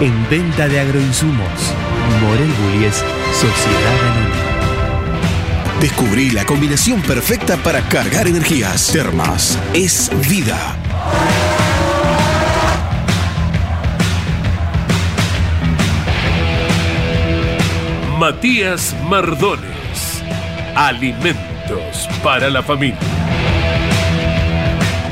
en venta de agroinsumos. Morel Bullies Sociedad Anónima. Descubrí la combinación perfecta para cargar energías. Termas es vida. Matías Mardones. Alimentos para la familia.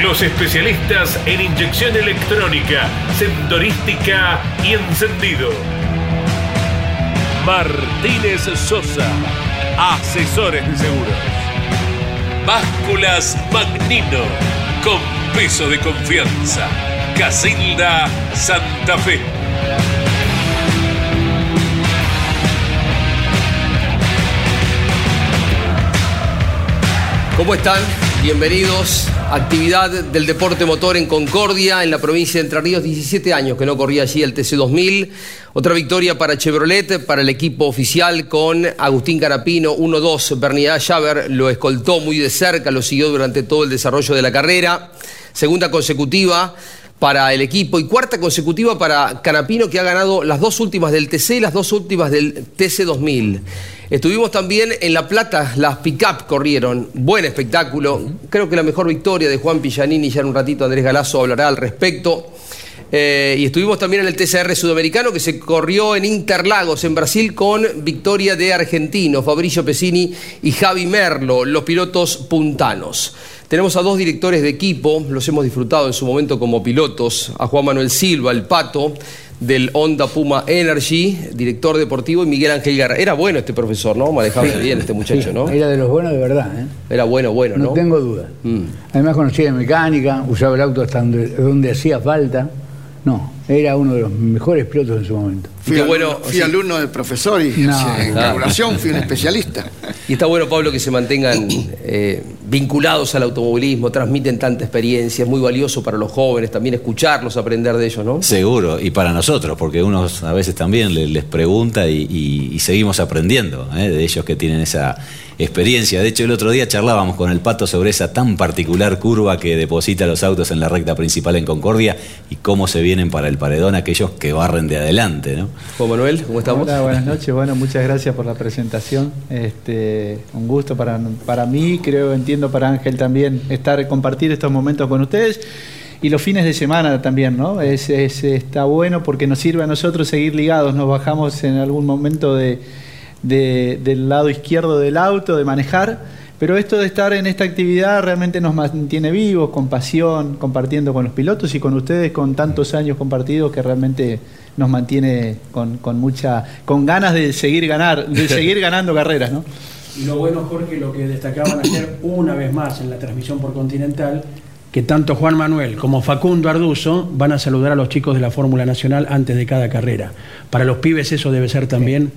Los especialistas en inyección electrónica, sensorística y encendido. Martínez Sosa. Asesores de seguros. Básculas Magnino. Con peso de confianza. Casilda Santa Fe. ¿Cómo están? Bienvenidos. Actividad del deporte motor en Concordia, en la provincia de Entre Ríos. 17 años que no corría allí el TC2000. Otra victoria para Chevrolet, para el equipo oficial con Agustín Carapino 1-2. Bernidad Javer lo escoltó muy de cerca, lo siguió durante todo el desarrollo de la carrera. Segunda consecutiva para el equipo y cuarta consecutiva para Canapino que ha ganado las dos últimas del TC y las dos últimas del TC2000. Estuvimos también en La Plata, las pick-up corrieron, buen espectáculo, creo que la mejor victoria de Juan Pillanini, ya en un ratito Andrés Galazo hablará al respecto. Eh, y estuvimos también en el TCR sudamericano que se corrió en Interlagos, en Brasil, con victoria de argentinos, Fabricio Pesini y Javi Merlo, los pilotos puntanos. Tenemos a dos directores de equipo, los hemos disfrutado en su momento como pilotos, a Juan Manuel Silva, el Pato, del Honda Puma Energy, director deportivo, y Miguel Ángel Guerra. Era bueno este profesor, ¿no? Manejaba bien este muchacho, ¿no? Era de los buenos de verdad, ¿eh? Era bueno, bueno, ¿no? No tengo duda. Mm. Además conocía de mecánica, usaba el auto hasta donde, donde hacía falta. No, era uno de los mejores pilotos en su momento. Bueno, Fui sí. alumno del profesor y No. en Ah. carburación fui un especialista. Y está bueno, Pablo, que se mantengan eh, vinculados al automovilismo, transmiten tanta experiencia, es muy valioso para los jóvenes también escucharlos, aprender de ellos, ¿no? Seguro, y para nosotros, porque uno a veces también le- les, pregunta y, y- y seguimos aprendiendo ¿eh? de ellos que tienen esa experiencia. De hecho, el otro día charlábamos con el Pato sobre esa tan particular curva que deposita los autos en la recta principal en Concordia y cómo se vienen para el paredón aquellos que barren de adelante. ¿no? Juan Manuel, ¿cómo estamos? Hola, buenas noches. Bueno, muchas gracias por la presentación. Este, un gusto para, para mí, creo, entiendo para Ángel también estar compartir estos momentos con ustedes y los fines de semana también, ¿no? Es, es- está bueno porque nos sirve a nosotros seguir ligados. Nos bajamos en algún momento de, de- del lado izquierdo del auto, de manejar. Pero esto de estar en esta actividad realmente nos mantiene vivos, con pasión, compartiendo con los pilotos y con ustedes, con tantos años compartidos que realmente nos mantiene con, con mucha, con ganas de seguir ganar, de seguir ganando carreras, ¿no? Y lo bueno, Jorge, lo que destacaban ayer una vez más en la transmisión por Continental, que tanto Juan Manuel como Facundo Arduzo van a saludar a los chicos de la Fórmula Nacional antes de cada carrera. Para los pibes eso debe ser también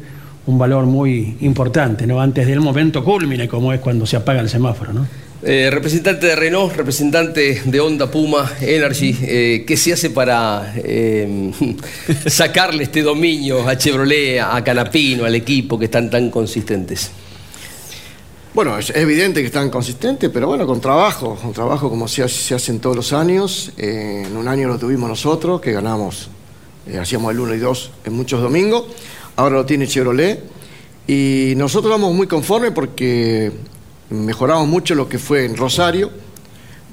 un valor muy importante, ¿no? Antes del momento culmine, como es cuando se apaga el semáforo, ¿no? Eh, representante de Renault, representante de Honda Puma Energy, eh, ¿qué se hace para eh, sacarle este dominio a Chevrolet, a Canapino, al equipo que están tan consistentes? Bueno, es evidente que están consistentes, pero bueno, con trabajo, con trabajo como se, hace- se hacen todos los años. Eh, en un año lo tuvimos nosotros, que ganamos, eh, hacíamos el 1 y 2 en muchos domingos. Ahora lo tiene Chevrolet. Y nosotros vamos muy conformes porque mejoramos mucho lo que fue en Rosario,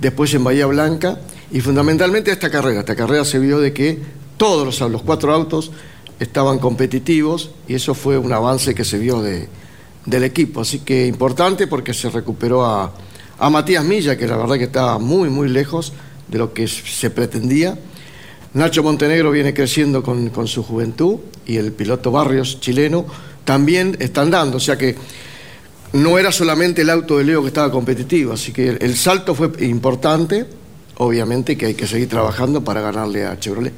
después en Bahía Blanca y fundamentalmente esta carrera. Esta carrera se vio de que todos los, los cuatro autos estaban competitivos y eso fue un avance que se vio de, del equipo. Así que importante porque se recuperó a, a Matías Milla, que la verdad que estaba muy, muy lejos de lo que se pretendía. Nacho Montenegro viene creciendo con, con su juventud y el piloto Barrios chileno también están dando. O sea que no era solamente el auto de Leo que estaba competitivo, así que el, el salto fue importante. Obviamente que hay que seguir trabajando para ganarle a Chevrolet.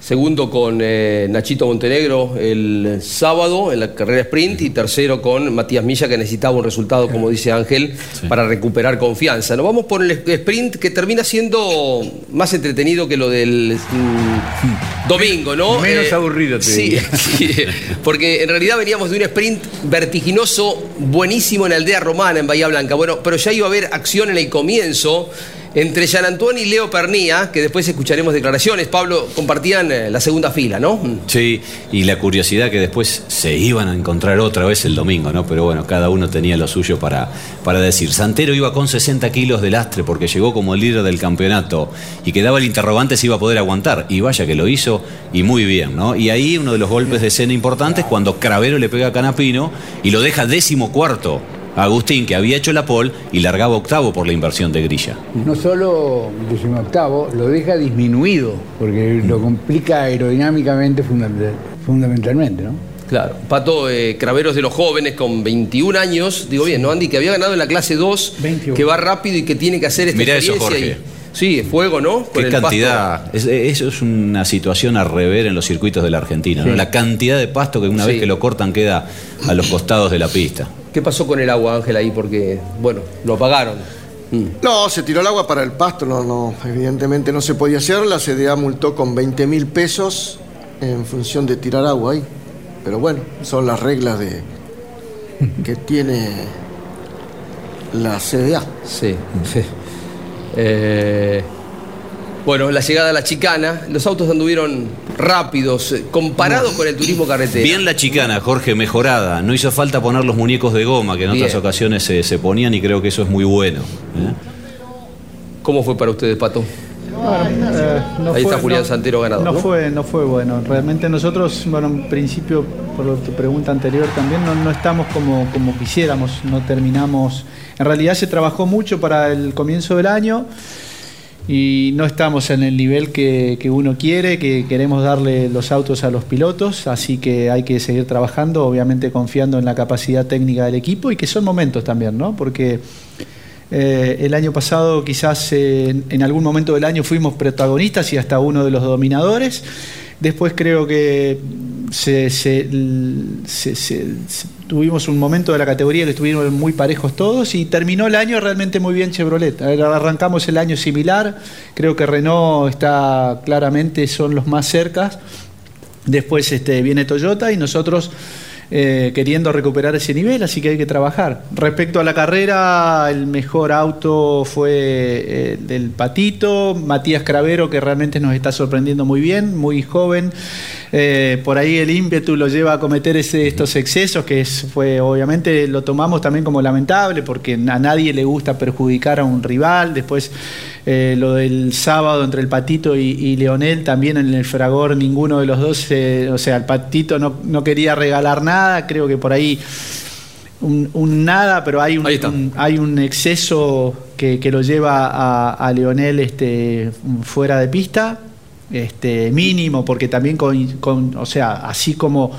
Segundo con eh, Nachito Montenegro el sábado en la carrera sprint y tercero con Matías Milla que necesitaba un resultado, como dice Ángel, para recuperar confianza. Nos vamos por el sprint que termina siendo más entretenido que lo del mm, domingo, ¿no? Menos aburrido, te sí, diría. sí, porque en realidad veníamos de un sprint vertiginoso, buenísimo en Aldea Romana, en Bahía Blanca. Bueno, pero ya iba a haber acción en el comienzo entre Jean Antoine y Leo Pernía, que después escucharemos declaraciones. Pablo, compartían eh, la segunda fila, ¿no? Sí, y la curiosidad que después se iban a encontrar otra vez el domingo, ¿no? Pero bueno, cada uno tenía lo suyo para, para decir. Santero iba con 60 kilos de lastre porque llegó como el líder del campeonato y quedaba el interrogante si iba a poder aguantar. Y vaya que lo hizo y muy bien, ¿no? Y ahí uno de los golpes de escena importantes cuando Cravero le pega a Canapino y lo deja décimo cuarto. Agustín, que había hecho la pole y largaba octavo por la inversión de grilla. No solo octavo, lo deja disminuido, porque lo complica aerodinámicamente fundamental- fundamentalmente, ¿no? Claro, Pato eh, Craveros de los jóvenes con 21 años, digo bien, ¿no, Andy? Que había ganado en la clase 2, que va rápido y que tiene que hacer esta Mirá eso, experiencia. Jorge. y- sí, fuego, ¿no? Con Qué el pasto. cantidad. Es- eso es una situación a rever en los circuitos de la Argentina. ¿no? La cantidad de pasto que una Sí. vez que lo cortan queda a los costados de la pista. ¿Qué pasó con el agua, Ángel, ahí? Porque, bueno, lo apagaron. No, se tiró el agua para el pasto, no, no, evidentemente no se podía hacer. La CDA multó con 20 mil pesos en función de tirar agua ahí. Pero bueno, son las reglas de que tiene la CDA. Sí, sí. Eh, bueno, la llegada a la chicana, los autos anduvieron rápidos, eh, comparado con el turismo carretera. Bien la chicana, Jorge, mejorada. No hizo falta poner los muñecos de goma que en otras ocasiones se, se ponían y creo que eso es muy bueno. ¿eh? ¿Cómo fue para ustedes, Pato? Eh, no Ahí está fue- Julián no- Santero ganador, No, ¿no? fue, no fue bueno. Realmente nosotros, bueno, en principio, por tu pregunta anterior también, no, no estamos como, como quisiéramos, no terminamos. En realidad se trabajó mucho para el comienzo del año y no estamos en el nivel que, que uno quiere, que queremos darle los autos a los pilotos, así que hay que seguir trabajando, obviamente confiando en la capacidad técnica del equipo y que son momentos también, ¿no? Porque eh, el año pasado quizás eh, en- algún momento del año fuimos protagonistas y hasta uno de los dominadores. Después creo que se- tuvimos un momento de la categoría que estuvieron muy parejos todos y terminó el año realmente muy bien Chevrolet. Arrancamos el año similar, creo que Renault está claramente, son los más cercas. Después este, viene Toyota y nosotros eh, queriendo recuperar ese nivel, así que hay que trabajar. Respecto a la carrera, el mejor auto fue eh, el del Patito, Matías Cravero, que realmente nos está sorprendiendo muy bien, muy joven. Eh, por ahí el ímpetu lo lleva a cometer ese- estos excesos, que es- fue obviamente lo tomamos también como lamentable, porque a nadie le gusta perjudicar a un rival. Después eh, lo del sábado entre el Patito y, y Leonel, también en el Fragor ninguno de los dos, eh, o sea, el Patito no, no quería regalar nada, creo que por ahí un, un nada, pero hay un, un- hay un exceso que, que lo lleva a, a Leonel este, fuera de pista, este, mínimo, porque también con, con- o sea, así como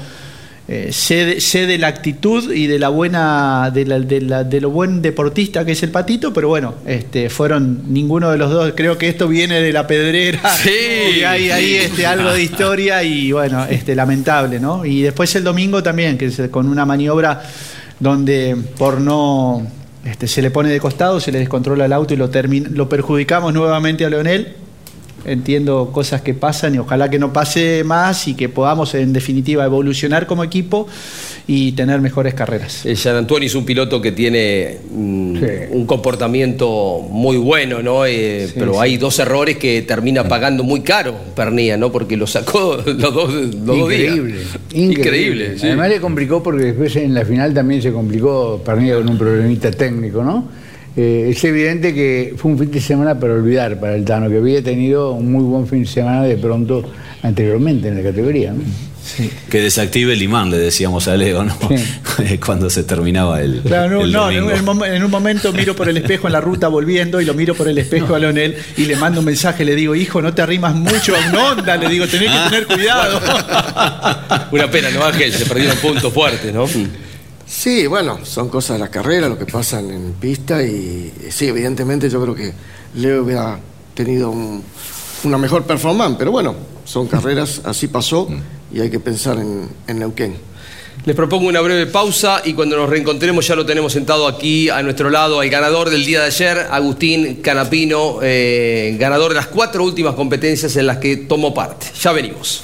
eh, sé, de, sé de la actitud y de la buena de, la- de la- de lo buen deportista que es el patito pero bueno este fueron ninguno de los dos. Creo que esto viene de la pedrera. Sí, y hay ahí este, algo de historia y bueno este lamentable no y después el domingo también que es con una maniobra donde por no este, se le pone de costado se le descontrola el auto y lo lo perjudicamos nuevamente a Leonel entiendo cosas que pasan y ojalá que no pase más y que podamos en definitiva evolucionar como equipo y tener mejores carreras. Eh, Jean Antoine es un piloto que tiene mm, un comportamiento muy bueno, ¿no? Eh, Sí, pero sí. hay dos errores que termina pagando muy caro Pernía, ¿no? Porque lo sacó los dos, los dos días. Increíble, increíble. Increíble, sí. Además le complicó porque después en la final también se complicó Pernilla con un problemita técnico, ¿no? Eh, es evidente que fue un fin de semana para olvidar para el Tano, que había tenido un muy buen fin de semana de pronto anteriormente en la categoría. ¿no? Que desactive el imán, le decíamos a Leo, ¿no? Cuando se terminaba el. Claro, no, el no, en, domingo. un mom- en un momento miro por el espejo en la ruta volviendo y lo miro por el espejo a Leonel y le mando un mensaje, le digo, hijo, no te arrimas mucho a una onda, le digo, tenés que tener cuidado. Una pena, ¿no, Ángel? Se perdieron puntos fuertes, ¿no? Sí, bueno, son cosas de la carrera, lo que pasan en pista y eh, sí, evidentemente yo creo que Leo hubiera tenido un- una mejor performance, pero bueno, son carreras, así pasó y hay que pensar en, en Neuquén. Les propongo una breve pausa y cuando nos reencontremos ya lo tenemos sentado aquí a nuestro lado al ganador del día de ayer, Agustín Canapino, eh, ganador de las cuatro últimas competencias en las que tomó parte. Ya venimos.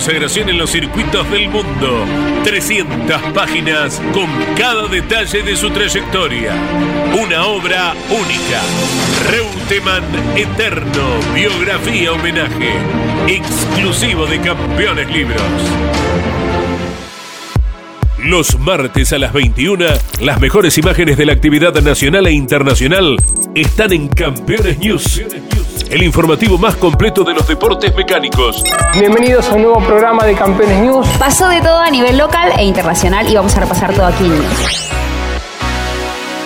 consagración en los circuitos del mundo. 300 páginas con cada detalle de su trayectoria. Una obra única. Reutemann Eterno, biografía homenaje, exclusivo de Campeones Libros. Los martes a las 21, las mejores imágenes de la actividad nacional e internacional están en Campeones News, el informativo más completo de los deportes mecánicos. Bienvenidos a un nuevo programa de Campeones News. Pasó de todo a nivel local e internacional y vamos a repasar todo aquí en News.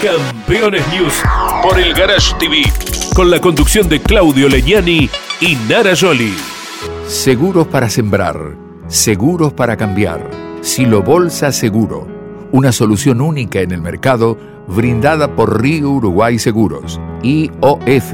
Campeones News por el Garage TV, con la conducción de Claudio Legnani y Nara Joli. Seguros para sembrar, seguros para cambiar. Silo Bolsa Seguro, una solución única en el mercado brindada por Río Uruguay Seguros, IOF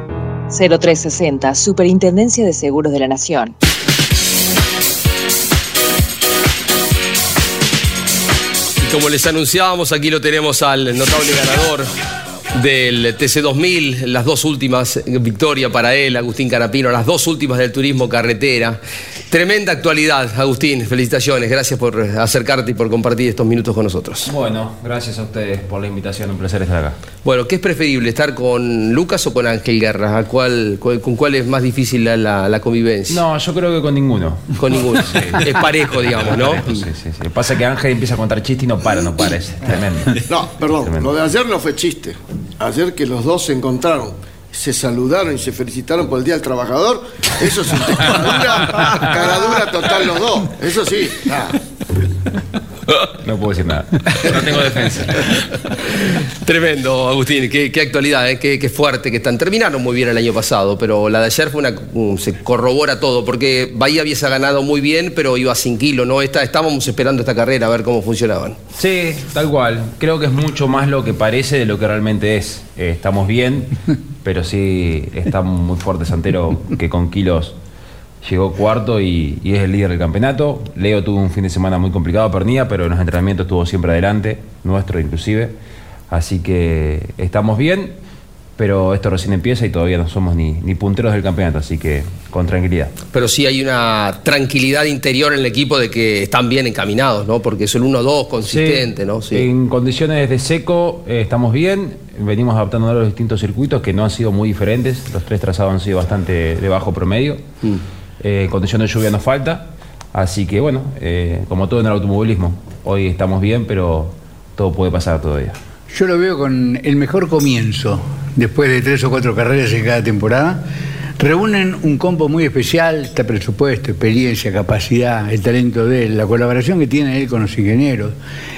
0360, Superintendencia de Seguros de la Nación. Y como les anunciábamos, aquí lo tenemos al notable ganador del TC2000, las dos últimas eh, victorias para él, Agustín Carapino, las dos últimas del turismo carretera. Tremenda actualidad, Agustín, felicitaciones, gracias por acercarte y por compartir estos minutos con nosotros. Bueno, gracias a ustedes por la invitación, un placer estar acá. Bueno, ¿qué es preferible, estar con Lucas o con Ángel Guerra? ¿A cuál, cuál- ¿Con cuál es más difícil la, la- la convivencia? No, yo creo que con ninguno. Con ninguno. Es parejo, digamos, ¿no? Sí, sí, sí. Lo que Pasa es que Ángel empieza a contar chistes y no para, no para, es tremendo. No, perdón, lo de ayer no fue chiste. Ayer que los dos se encontraron, se saludaron y se felicitaron por el Día del Trabajador, eso es un cara dura, total los dos. Eso sí. No puedo decir nada. No tengo defensa. Tremendo, Agustín. Qué, qué actualidad, ¿eh? qué, qué fuerte que están. Terminaron muy bien el año pasado, pero la de ayer fue una. um, se corrobora todo, porque Bahía había ganado muy bien, pero iba sin kilo, ¿no? Esta, estábamos esperando esta carrera a ver cómo funcionaban. Sí, tal cual. Creo que es mucho más lo que parece de lo que realmente es. Eh, estamos bien, pero sí está muy fuerte Santero que con kilos llegó cuarto y, y es el líder del campeonato. Leo tuvo un fin de semana muy complicado, perdía, pero en los entrenamientos estuvo siempre adelante, nuestro inclusive. Así que estamos bien, pero esto recién empieza y todavía no somos ni, ni punteros del campeonato, así que con tranquilidad. Pero sí hay una tranquilidad interior en el equipo de que están bien encaminados, ¿no? Porque es el 1-2 consistente, Sí, ¿no? Sí. En condiciones de seco eh, estamos bien, venimos adaptándonos a los distintos circuitos que no han sido muy diferentes, los tres trazados han sido bastante de bajo promedio. Mm. Eh, en condiciones de lluvia nos falta, así que bueno, eh, como todo en el automovilismo, hoy estamos bien, pero todo puede pasar todavía. Yo lo veo con el mejor comienzo, después de tres o cuatro carreras en cada temporada. Reúnen un combo muy especial, está presupuesto, experiencia, capacidad, el talento de él, la colaboración que tiene él con los ingenieros.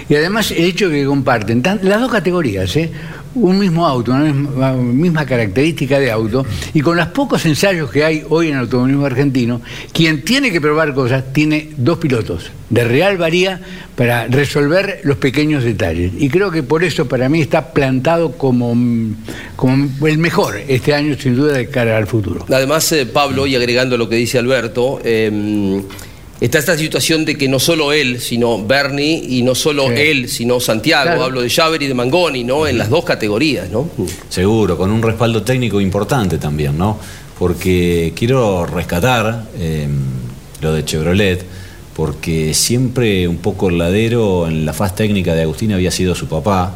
Y además el hecho que comparten las dos categorías, ¿eh? Un mismo auto, una misma, característica de auto, y con los pocos ensayos que hay hoy en el automovilismo argentino, quien tiene que probar cosas tiene dos pilotos de real varía para resolver los pequeños detalles. Y creo que por eso para mí está plantado como, mm, como el mejor este año, sin duda, de cara al futuro. Además, eh, Pablo, y agregando lo que dice Alberto, eh, está esta situación de que no solo él, sino Bernie, y no solo él, sino Santiago, Claro. hablo de Javer y de Mangoni, ¿no? En las dos categorías, ¿no? Seguro, con un respaldo técnico importante también, ¿no? Porque quiero rescatar eh, lo de Chevrolet, porque siempre un poco el ladero en la faz técnica de Agustín había sido su papá,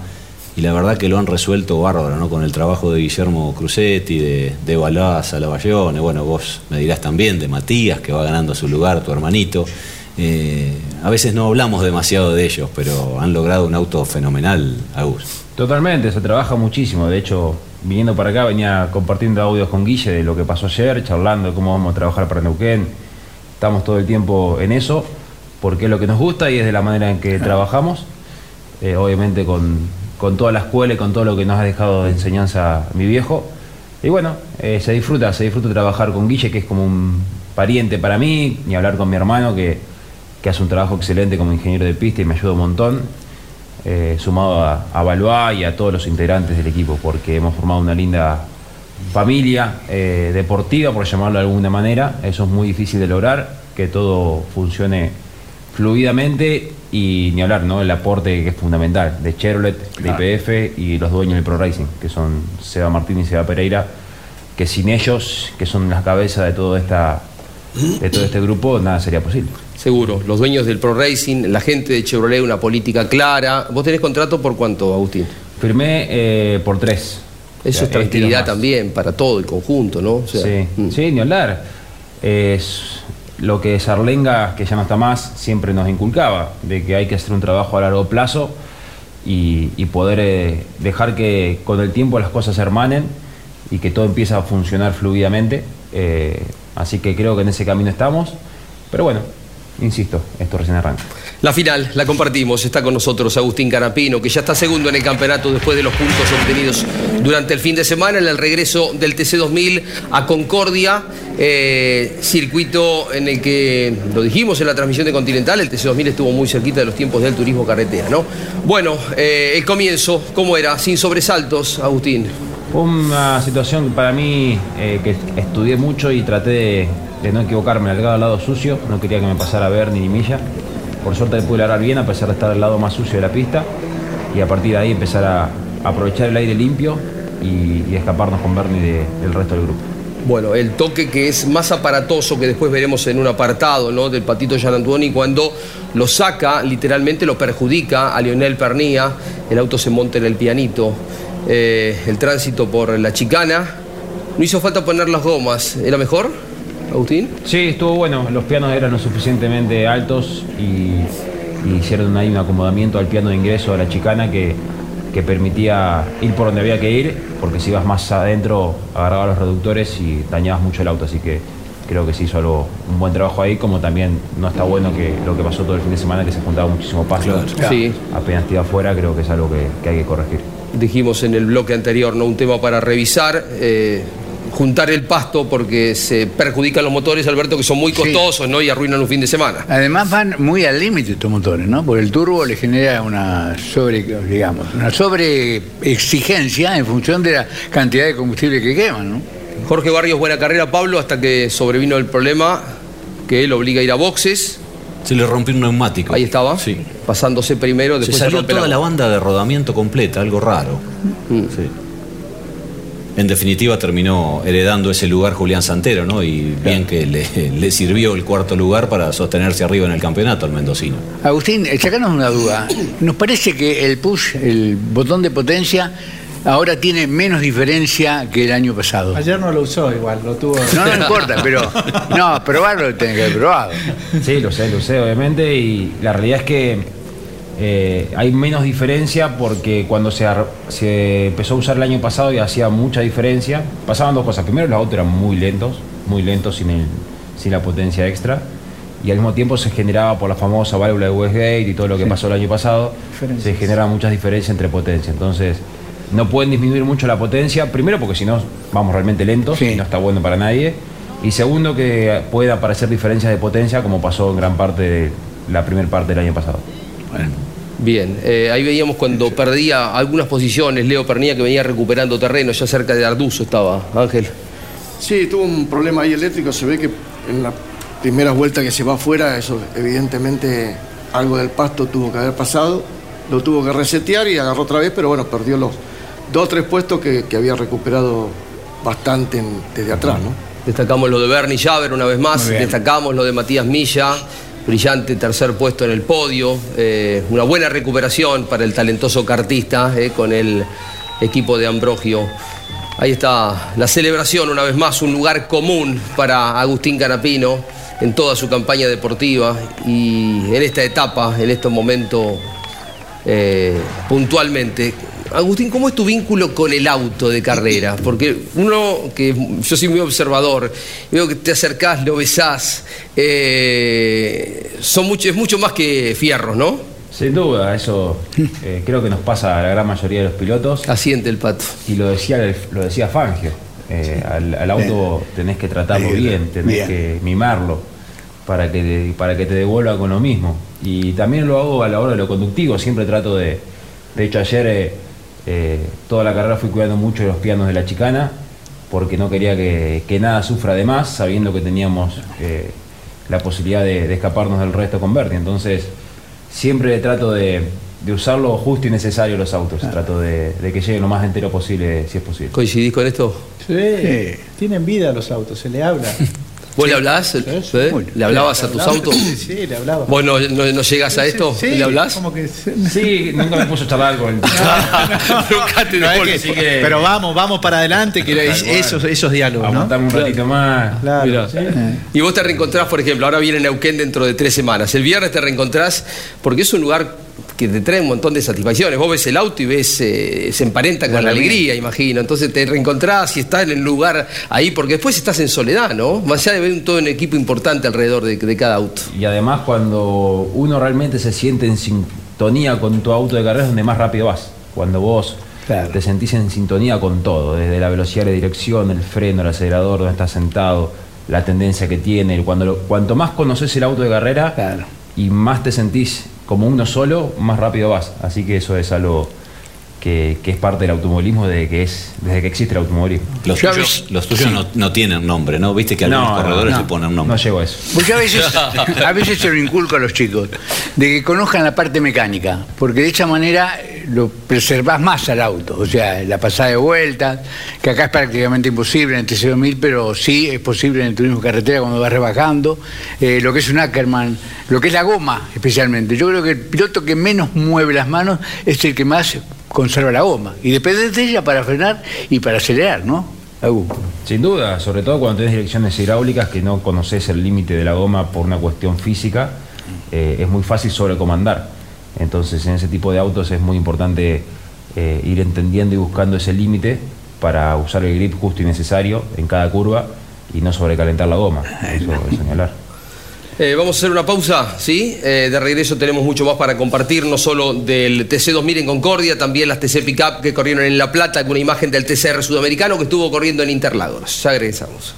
y la verdad que lo han resuelto bárbaro, ¿no? Con el trabajo de Guillermo Crucetti, de, de Balás a Lavallone, bueno, vos me dirás también de Matías, que va ganando su lugar, tu hermanito. Eh, a veces no hablamos demasiado de ellos, pero han logrado un auto fenomenal, Agus. Totalmente, se trabaja muchísimo. De hecho, viniendo para acá venía compartiendo audios con Guille de lo que pasó ayer, charlando de cómo vamos a trabajar para Neuquén. Estamos todo el tiempo en eso, porque es lo que nos gusta y es de la manera en que trabajamos. Eh, obviamente con, con toda la escuela y con todo lo que nos ha dejado de enseñanza mi viejo. Y bueno, eh, se disfruta, se disfruta trabajar con Guille, que es como un pariente para mí, y hablar con mi hermano, que, que hace un trabajo excelente como ingeniero de pista y me ayuda un montón eh, sumado a, a y a todos los integrantes del equipo, porque hemos formado una linda familia eh, deportiva, por llamarlo de alguna manera. Eso es muy difícil de lograr, que todo funcione fluidamente y ni hablar, ¿no? El aporte que es fundamental de Chevrolet, de IPF y los dueños del Pro Racing, que son Seba Martín y Seba Pereira, que sin ellos, que son las cabezas de todo esta de todo este grupo, nada sería posible. Seguro, los dueños del Pro Racing, la gente de Chevrolet, una política clara. ¿Vos tenés contrato por cuánto, Agustín? Firmé eh, por tres. Eso es tranquilidad también para todo el conjunto, ¿no? O sea, sí, mm. sí, ni hablar. Es lo que Sarlenga, que ya no está más, siempre nos inculcaba, de que hay que hacer un trabajo a largo plazo y, poder eh, dejar que con el tiempo las cosas se hermanen y que todo empiece a funcionar fluidamente. Eh, así que creo que en ese camino estamos. Pero bueno, insisto, esto recién arranca. La final la compartimos, está con nosotros Agustín Canapino, que ya está segundo en el campeonato después de los puntos obtenidos durante el fin de semana en el regreso del TC2000 a Concordia, eh, circuito en el que, lo dijimos en la transmisión de Continental, el TC2000 estuvo muy cerquita de los tiempos del turismo carretera, ¿no? Bueno, eh, el comienzo, ¿cómo era? Sin sobresaltos, Agustín. Una situación para mí eh, que estudié mucho y traté de, no equivocarme. Al al lado sucio, no quería que me pasara a ver ni milla. Por suerte pude largar bien a pesar de estar al lado más sucio de la pista y a partir de ahí empezar a aprovechar el aire limpio y, y escaparnos con Bernie de- del resto del grupo. Bueno, el toque que es más aparatoso que después veremos en un apartado ¿no? del patito Gianantuoni cuando lo saca, literalmente lo perjudica a Lionel Pernía, el auto se monta en el pianito, eh, el tránsito por la chicana. No hizo falta poner las gomas, ¿era mejor, Agustín? Sí, estuvo bueno. Los pianos eran lo suficientemente altos y, y hicieron ahí un acomodamiento al piano de ingreso de la chicana que, que permitía ir por donde había que ir, porque si ibas más adentro agarrabas los reductores y dañabas mucho el auto. Así que creo que se hizo algo, un buen trabajo ahí, como también no está bueno que lo que pasó todo el fin de semana, que se juntaba muchísimo. Claro. Sí. Apenas tira afuera, creo que es algo que, que hay que corregir. Dijimos en el bloque anterior, ¿no? Un tema para revisar. eh, juntar el pasto porque se perjudican los motores, Alberto, que son muy costosos, ¿no? Y arruinan un fin de semana. Además van muy al límite estos motores, ¿no? Porque el turbo le genera una sobre, digamos, una sobre exigencia en función de la cantidad de combustible que queman, ¿no? Jorge Barrios, buena carrera, Pablo, hasta que sobrevino el problema que él obliga a ir a boxes. Se le rompió un neumático. Ahí estaba. Sí. Pasándose primero, Se después salió rompe toda la banda de rodamiento completa, algo raro. Sí. En definitiva terminó heredando ese lugar Julián Santero, ¿no? Y bien que le, le sirvió el cuarto lugar para sostenerse arriba en el campeonato al mendocino. Agustín, eh, sacanos una duda. Nos parece que el push, el botón de potencia, ahora tiene menos diferencia que el año pasado. Ayer no lo usó igual, lo tuvo. No, no importa, pero no, probarlo tiene que haber probado. Sí, lo sé, lo sé, obviamente, y la realidad es que eh, hay menos diferencia porque cuando se, empezó a usar el año pasado y hacía mucha diferencia, pasaban dos cosas. Primero, los autos eran muy lentos, muy lentos sin, el- sin la potencia extra, y al mismo tiempo se generaba por la famosa válvula de Westgate y todo lo que pasó el año pasado, se generaba muchas diferencias entre potencia. Entonces, no pueden disminuir mucho la potencia, primero porque si no vamos realmente lentos y no está bueno para nadie. Y segundo, que puede aparecer diferencias de potencia como pasó en gran parte de la primera parte del año pasado. Bien, eh, ahí veíamos cuando perdía algunas posiciones, Leo Pernía que venía recuperando terreno, ya cerca de Arduzo estaba, Ángel. Sí, tuvo un problema ahí eléctrico. Se ve que en la primera vuelta que se va afuera, eso evidentemente algo del pasto tuvo que haber pasado. Lo tuvo que resetear y agarró otra vez, pero bueno, perdió los dos o tres puestos que, que había recuperado bastante en- desde atrás, ¿no? Destacamos lo de Bernie Javer una vez más, destacamos lo de Matías Milla, brillante tercer puesto en el podio, eh, una buena recuperación para el talentoso cartista eh, con el equipo de Ambrogio. Ahí está la celebración, una vez más, un lugar común para Agustín Canapino en toda su campaña deportiva y en esta etapa, en este momento eh, puntualmente. Agustín, ¿cómo es tu vínculo con el auto de carrera? Porque uno, que yo soy muy observador, veo que te acercás, lo besás, eh, son mucho, es mucho más que fierros, ¿no? Sin duda, eso eh, creo que nos pasa a la gran mayoría de los pilotos. Asiente el pato. Y lo decía, lo decía Fangio. eh, al, al auto tenés que tratarlo Bien, bien, tenés bien. que mimarlo para que, te- para que te devuelva con lo mismo. Y también lo hago a la hora de lo conductivo, siempre trato de... De hecho, ayer eh, toda la carrera fui cuidando mucho de los pianos de la chicana, porque no quería que, que nada sufra de más, sabiendo que teníamos eh, la posibilidad de, de escaparnos del resto con Berti. Entonces, siempre trato de, de usar lo justo y necesario los autos. Trato de, de que lleguen lo más entero posible, si es posible. ¿Coincidís con esto? Sí, tienen vida los autos, se le habla. ¿Vos le hablás? ¿Eh? ¿Le hablabas a tus autos? Sí, sí, le hablaba. ¿Vos no, no, no llegas a esto? Sí, ¿Le hablás? Como que Sí, nunca me puso a charlar con el... No, es que- Así que- Pero vamos, vamos para adelante, que cual. esos, esos diálogos, ¿no? Aguantame un ratito más. Claro, Mirá. sí. Y vos te reencontrás, por ejemplo, ahora viene Neuquén dentro de tres semanas. El viernes te reencontrás porque es un lugar que te trae un montón de satisfacciones. Vos ves el auto y ves, eh, se emparenta con la alegría, imagino. Entonces te reencontrás y estás en el lugar ahí, porque después estás en soledad, ¿no? Más allá de ver un, todo un equipo importante alrededor de, de cada auto. Y además cuando uno realmente se siente en sintonía con tu auto de carrera es donde más rápido vas. Cuando vos te sentís en sintonía con todo, desde la velocidad de dirección, el freno, el acelerador, donde estás sentado, la tendencia que tiene. Cuando lo- cuanto más conoces el auto de carrera y más te sentís como uno solo, más rápido vas. Así que eso es algo que, que es parte del automovilismo desde que, es, desde que existe el automovilismo. Los tuyos, los tuyos no, no tienen nombre, ¿no? Viste que a algunos No, no, corredores no. le ponen nombre. No llego a eso. Porque a veces, a veces se lo inculco a los chicos, de que conozcan la parte mecánica, porque de esa manera eh, lo preservás más al auto, o sea, la pasada de vueltas, que acá es prácticamente imposible en el TC2000, pero sí es posible en el turismo carretera cuando vas rebajando, eh, lo que es un Ackerman, lo que es la goma especialmente. Yo creo que el piloto que menos mueve las manos es el que más conserva la goma, y depende de ella para frenar y para acelerar, ¿no? Sin duda, sobre todo cuando tenés direcciones hidráulicas que no conoces el límite de la goma por una cuestión física, eh, es muy fácil sobrecomandar. Entonces en ese tipo de autos es muy importante eh, ir entendiendo y buscando ese límite para usar el grip justo y necesario en cada curva y no sobrecalentar la goma. Eso es señalar. Eh, vamos a hacer una pausa, ¿sí? Eh, de regreso tenemos mucho más para compartir, no solo del TC2000 en Concordia, también las TC Pickup que corrieron en La Plata, con una imagen del TCR sudamericano que estuvo corriendo en Interlagos. Ya regresamos.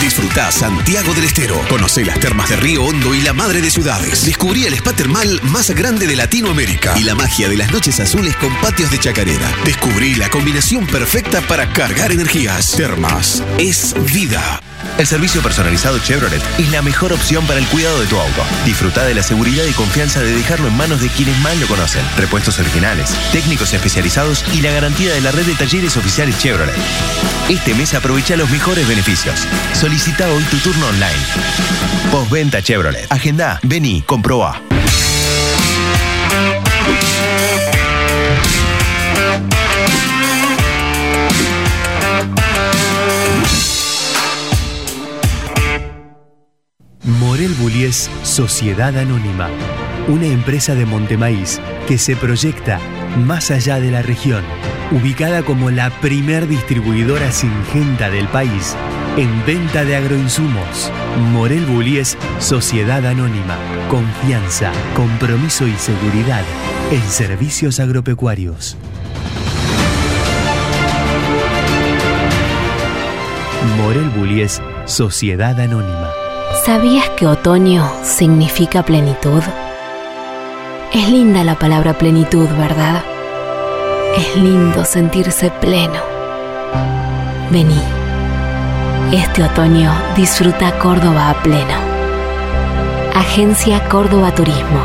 Disfruta Santiago del Estero. Conoce las termas de Río Hondo y la madre de ciudades. Descubrí el spa termal más grande de Latinoamérica y la magia de las noches azules con patios de chacarera. Descubrí la combinación perfecta para cargar energías. Termas es vida. El servicio personalizado Chevrolet es la mejor opción para el cuidado de tu auto. Disfruta de la seguridad y confianza de dejarlo en manos de quienes más lo conocen. Repuestos originales, técnicos especializados y la garantía de la red de talleres oficiales Chevrolet. Este mes aprovecha los mejores beneficios. Solicita hoy tu turno online. Postventa Chevrolet. Agenda, vení, comproba. Morel Bullies Sociedad Anónima, una empresa de Montemaíz que se proyecta más allá de la región, ubicada como la primer distribuidora singenta del país en venta de agroinsumos. Morel Bullies Sociedad Anónima, confianza, compromiso y seguridad en servicios agropecuarios. Morel Bullies Sociedad Anónima. ¿Sabías que otoño significa plenitud? Es linda la palabra plenitud, ¿verdad? Es lindo sentirse pleno. Vení. Este otoño disfruta Córdoba a pleno. Agencia Córdoba Turismo.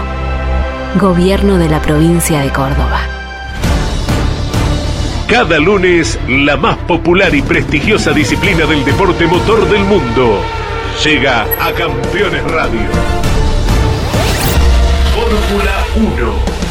Gobierno de la provincia de Córdoba. Cada lunes, la más popular y prestigiosa disciplina del deporte motor del mundo llega a Campeones Radio. Fórmula 1.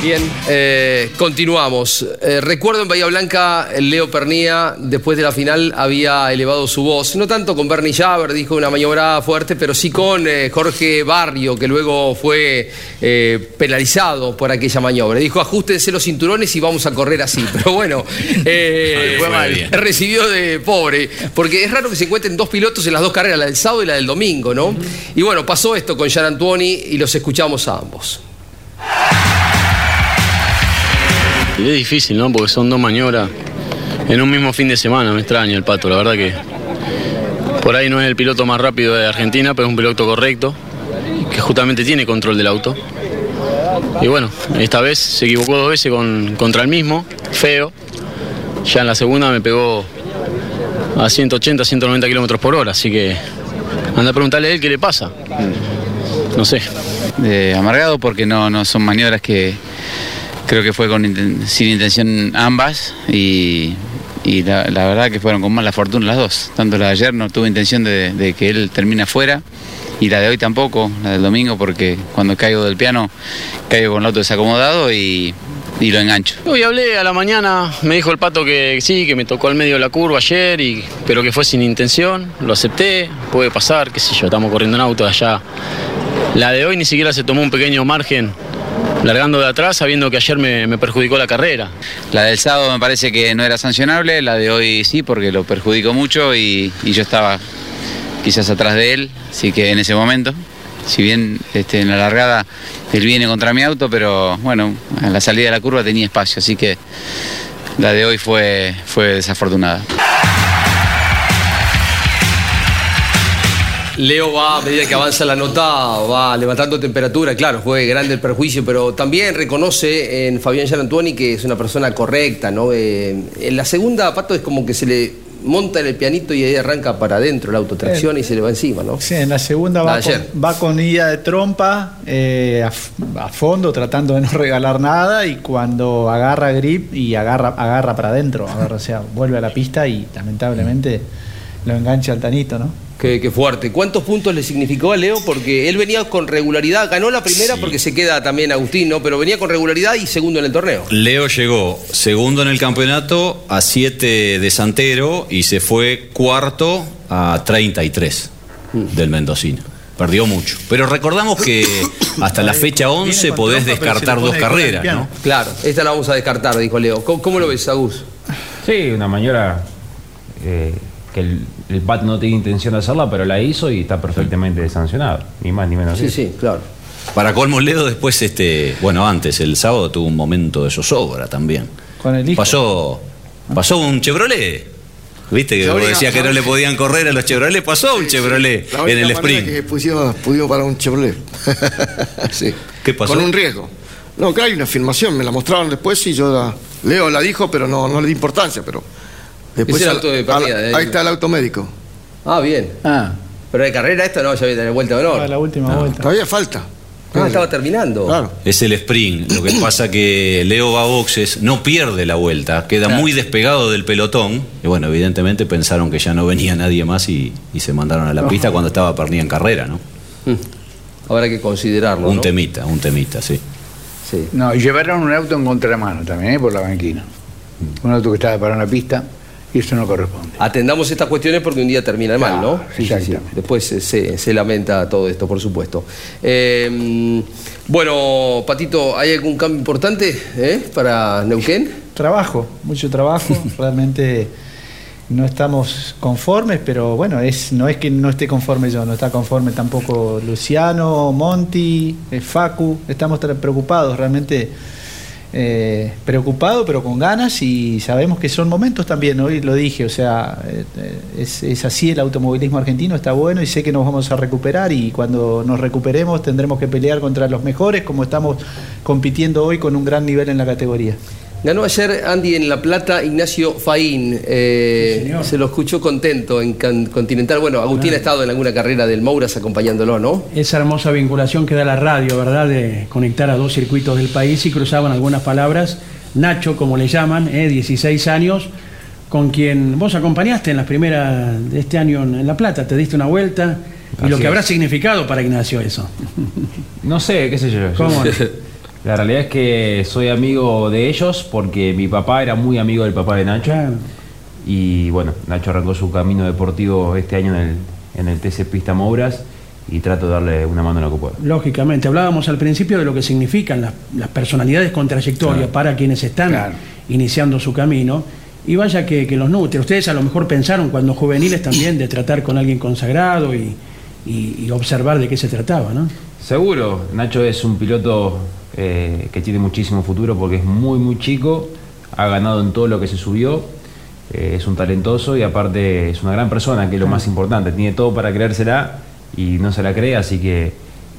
Bien, eh, continuamos. Eh, recuerdo en Bahía Blanca, Leo Pernía, después de la final, había elevado su voz. No tanto con Bernie Javer, dijo una maniobra fuerte, pero sí con eh, Jorge Barrio, que luego fue penalizado por aquella maniobra. Dijo, ajustense los cinturones y vamos a correr así. Pero bueno, recibió de pobre, porque es raro que se encuentren dos pilotos en las dos carreras, la del sábado y la del domingo, ¿no? Y bueno, pasó esto con Jean Antuoni y los escuchamos a ambos. Y es difícil, ¿no? Porque son dos maniobras en un mismo fin de semana. Me extraña el pato, la verdad que por ahí no es el piloto más rápido de Argentina, pero es un piloto correcto, que justamente tiene control del auto. Y bueno, esta vez se equivocó dos veces con, contra el mismo, feo. Ya en la segunda me pegó a 180, 190 kilómetros por hora, así que anda a preguntarle a él qué le pasa. No sé. Eh, amargado porque no, no son maniobras que creo que fue sin intención ambas y, la, verdad que fueron con mala fortuna las dos. Tanto la de ayer no tuve intención de, que él termine afuera y la de hoy tampoco, la del domingo, porque cuando caigo del piano caigo con el auto desacomodado y, y lo engancho. Hoy hablé a la mañana, me dijo el pato que sí, que me tocó al medio de la curva ayer, y, pero que fue sin intención, lo acepté, puede pasar, qué sé yo, estamos corriendo en auto allá. La de hoy ni siquiera se tomó un pequeño margen largando de atrás sabiendo que ayer me, perjudicó la carrera. La del sábado me parece que no era sancionable, la de hoy sí, porque lo perjudicó mucho y, y yo estaba quizás atrás de él, así que en ese momento, si bien este, en la largada él viene contra mi auto, pero bueno, a la salida de la curva tenía espacio, así que la de hoy fue, fue desafortunada. Leo va, a medida que avanza la nota, va levantando temperatura. Claro, fue grande el perjuicio, pero también reconoce en Fabián Gianantuoni que es una persona correcta, ¿no? Eh, en la segunda, Pato, es como que se le monta en el pianito y ahí arranca para adentro, la autotracción y se le va encima, ¿no? Sí, en la segunda va, con, va con ida de trompa eh, a, a fondo, tratando de no regalar nada y cuando agarra grip y agarra, agarra para adentro, agarra, o sea, vuelve a la pista y lamentablemente lo engancha al tanito, ¿no? Qué, qué fuerte. ¿Cuántos puntos le significó a Leo? Porque él venía con regularidad, ganó la primera porque se queda también Agustín, ¿no? Pero venía con regularidad y segundo en el torneo. Leo llegó segundo en el campeonato a 7 de Santero y se fue cuarto a 33 del Mendocino. Perdió mucho. Pero recordamos que hasta la fecha 11 podés descartar dos carreras, ¿no? Claro, esta la vamos a descartar, dijo Leo. ¿Cómo, cómo lo ves, Agus? Sí, una maniobra eh, que el, el Pat no tenía intención de hacerla, pero la hizo y está perfectamente sancionado. Ni más ni menos. que eso. claro. Para colmo, Leo después, este, bueno, antes, el sábado tuvo un momento de zozobra también. Con el hijo. Pasó, pasó un Chevrolet. ¿Viste que vos decías que no le podían correr a los Chevrolet? Pasó un Chevrolet La en el sprint. que pudimos para un Chevrolet. sí. ¿Qué pasó? Con un riesgo. No, que hay una filmación, me la mostraron después y yo la. Leo la dijo, pero no, no le di importancia, pero. Después Es el auto de partida, ahí está el auto médico. Ah, bien. Ah. Pero de carrera esta no, ya viene la vuelta de honor. la última vuelta. Todavía falta. Ah, estaba terminando. Claro. Es el sprint. Lo que pasa que Leo va a boxes, no pierde la vuelta, queda muy despegado del pelotón. Y bueno, evidentemente pensaron que ya no venía nadie más y, y se mandaron a la pista cuando estaba Pernilla en carrera, ¿no? Habrá que considerarlo. Un ¿no? temita, un temita, sí. Sí. No, y llevaron un auto en contramano también, ¿eh? por la banquina. Un auto que estaba para una pista y eso no corresponde. Atendamos estas cuestiones porque un día termina mal, ¿no? Claro, exactamente. Después se, se- lamenta todo esto, por supuesto. Eh, bueno, Patito, ¿hay algún cambio importante eh, para Neuquén? Trabajo, mucho trabajo. Realmente no estamos conformes, pero bueno, es, no es que no esté conforme yo, no está conforme tampoco Luciano, Monti, eh, Facu. Estamos preocupados, realmente eh, preocupados, pero con ganas y sabemos que son momentos también, hoy lo dije, o sea, eh, es, es así el automovilismo argentino, está bueno y sé que nos vamos a recuperar y cuando nos recuperemos tendremos que pelear contra los mejores como estamos compitiendo hoy con un gran nivel en la categoría. Ganó ayer Andy en La Plata Ignacio Faín. eh, se lo escuchó contento en Can- Continental. Bueno, Agustín ha estado en alguna carrera del Mouras acompañándolo, ¿no? Esa hermosa vinculación que da la radio, ¿verdad? De conectar a dos circuitos del país y cruzaban algunas palabras. Nacho, como le llaman, eh, 16 años, con quien vos acompañaste en las primeras de este año en La Plata, te diste una vuelta. Y lo que habrá significado para Ignacio eso. No sé, qué sé yo. ¿Cómo? La realidad es que soy amigo de ellos porque mi papá era muy amigo del papá de Nacho. Y bueno, Nacho arrancó su camino deportivo este año en el, en el TC Pista Mouras y trato de darle una mano en lo que pueda. Lógicamente, hablábamos al principio de lo que significan las, las personalidades con trayectoria para quienes están iniciando su camino. Y vaya que, que los nutre. Ustedes a lo mejor pensaron cuando juveniles también de tratar con alguien consagrado y, y- y observar de qué se trataba, ¿no? Seguro, Nacho es un piloto eh, que tiene muchísimo futuro porque es muy, muy chico, ha ganado en todo lo que se subió, eh, es un talentoso y aparte es una gran persona, que es lo más importante, tiene todo para creérsela y no se la cree, así que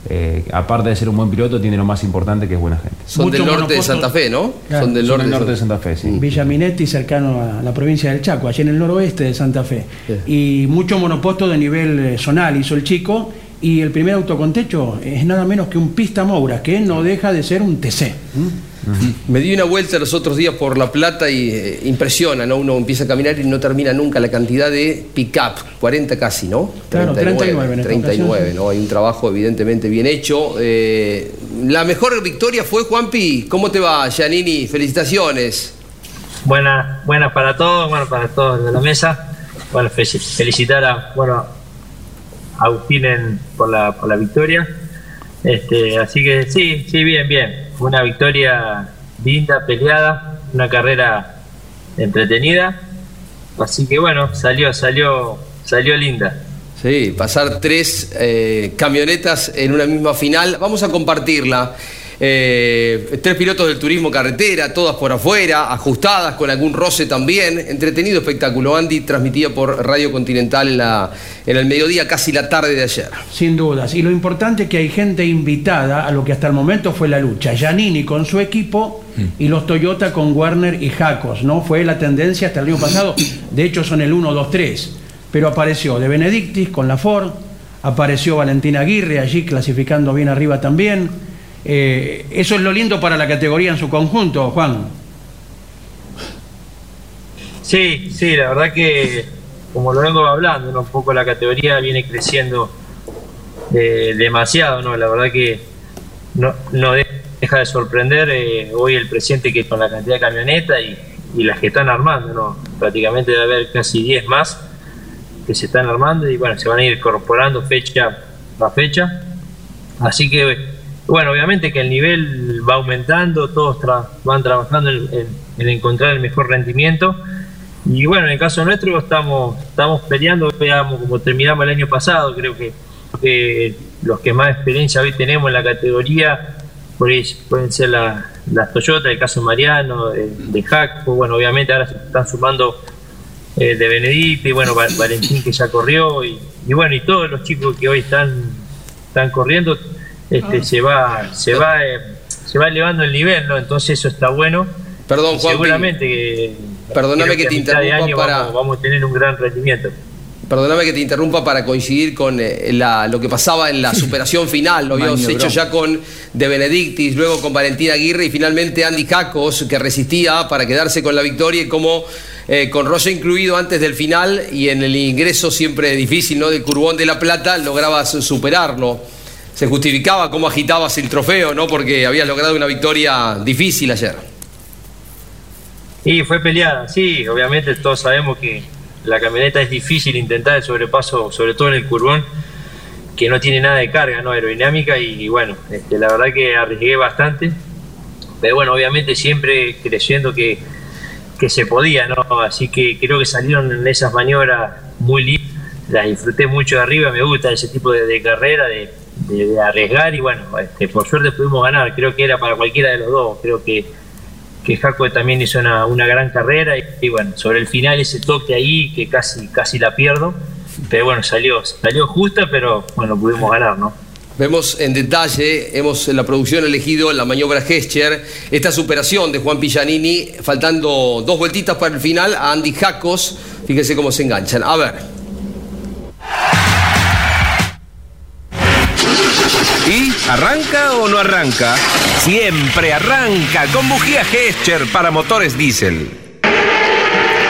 eh, aparte de ser un buen piloto, tiene lo más importante que es buena gente. Son del norte de Santa Fe, ¿no? Claro, son del son norte, del norte de Santa Fe, sí. Villa Minetti, cercano a la provincia del Chaco, allí en el noroeste de Santa Fe. Y mucho monoposto de nivel zonal hizo el chico. Y el primer auto con techo es nada menos que un pista Moura, que no deja de ser un TC. Me di una vuelta los otros días por La Plata y eh, impresiona, ¿no? Uno empieza a caminar y no termina nunca la cantidad de pick-up, 40 casi, ¿no? Claro, 39 en esta 39, ocasión, sí. ¿no? Hay un trabajo evidentemente bien hecho. Eh, la mejor victoria fue Juanpi. ¿Cómo te va, Giannini? Felicitaciones. Buenas, buenas para todos, bueno, para todos de la mesa. Bueno, fe- felicitar a, bueno, a Agustín en- por, la, por la victoria. Este, así que sí, sí, bien, bien. Una victoria linda, peleada, una carrera entretenida. Así que bueno, salió, salió, salió linda. Sí, pasar tres eh, camionetas en una misma final. Vamos a compartirla. Eh, tres pilotos del turismo carretera, todas por afuera, ajustadas con algún roce también. Entretenido espectáculo. Andy transmitía por Radio Continental en, la- en el mediodía, casi la tarde de ayer. Sin dudas. Y lo importante es que hay gente invitada a lo que hasta el momento fue la lucha. Giannini con su equipo y los Toyota con Werner y Jacos. ¿no? Fue la tendencia hasta el año pasado. De hecho, son el 1, 2, 3. Pero apareció De Benedictis con la Ford. Apareció Valentín Aguirre allí clasificando bien arriba también. Eh, eso es lo lindo para la categoría en su conjunto, Juan. Sí, sí, la verdad que como lo vengo hablando, un poco la categoría viene creciendo eh, demasiado, ¿no? La verdad que no, no deja de sorprender eh, hoy el presidente que con la cantidad de camionetas y, y las que están armando, ¿no? Prácticamente debe haber casi 10 más que se están armando y bueno, se van a ir incorporando fecha a fecha. Así que, bueno, obviamente que el nivel va aumentando, todos van trabajando en, en, encontrar el mejor rendimiento. Y bueno, en el caso nuestro estamos, estamos peleando, veamos como terminamos el año pasado, creo que, que los que más experiencia hoy tenemos en la categoría pueden ser las la Toyota, el caso Mariano, de, de pues bueno, obviamente ahora se están sumando eh, de Benedicto y bueno, Valentín que ya corrió y, y, bueno, y todos los chicos que hoy están, están corriendo, este, se va, se va, eh, se va elevando el nivel, ¿no? Entonces eso está bueno. Perdón, Juan. Seguramente que, Perdóname que, te interrumpa para... Vamos, vamos a tener un gran rendimiento. Perdóname que te interrumpa para coincidir con eh, la, lo que pasaba en la superación final. Lo habíamos hecho ya con De Benedictis, luego con Valentín Aguirre y finalmente Andy Jacos, que resistía para quedarse con la victoria y como eh, con Rosa incluido antes del final y en el ingreso siempre difícil ¿no? del Curbón de la Plata lograbas superarlo. Se justificaba cómo agitabas el trofeo, ¿no? Porque habías logrado una victoria difícil ayer. Y fue peleada, sí, obviamente todos sabemos que la camioneta es difícil intentar el sobrepaso, sobre todo en el curbón, que no tiene nada de carga no aerodinámica y, bueno, este, la verdad que arriesgué bastante, pero bueno, obviamente siempre creyendo que, que se podía, ¿no? Así que creo que salieron en esas maniobras muy lindas, las disfruté mucho de arriba, me gusta ese tipo de, carrera, de, de, arriesgar y bueno, este, por suerte pudimos ganar, creo que era para cualquiera de los dos, creo que que Jaco también hizo una, una gran carrera y, bueno, sobre el final ese toque ahí que casi, casi la pierdo, pero bueno, salió, salió justa, pero bueno, pudimos ganar, ¿no? Vemos en detalle, hemos en la producción elegido la maniobra Gescher, esta superación de Juan Pillanini, faltando dos vueltitas para el final a Andy Jacos, fíjense cómo se enganchan. A ver. Arranca o no arranca? Siempre arranca con bujía Gescher para motores diésel.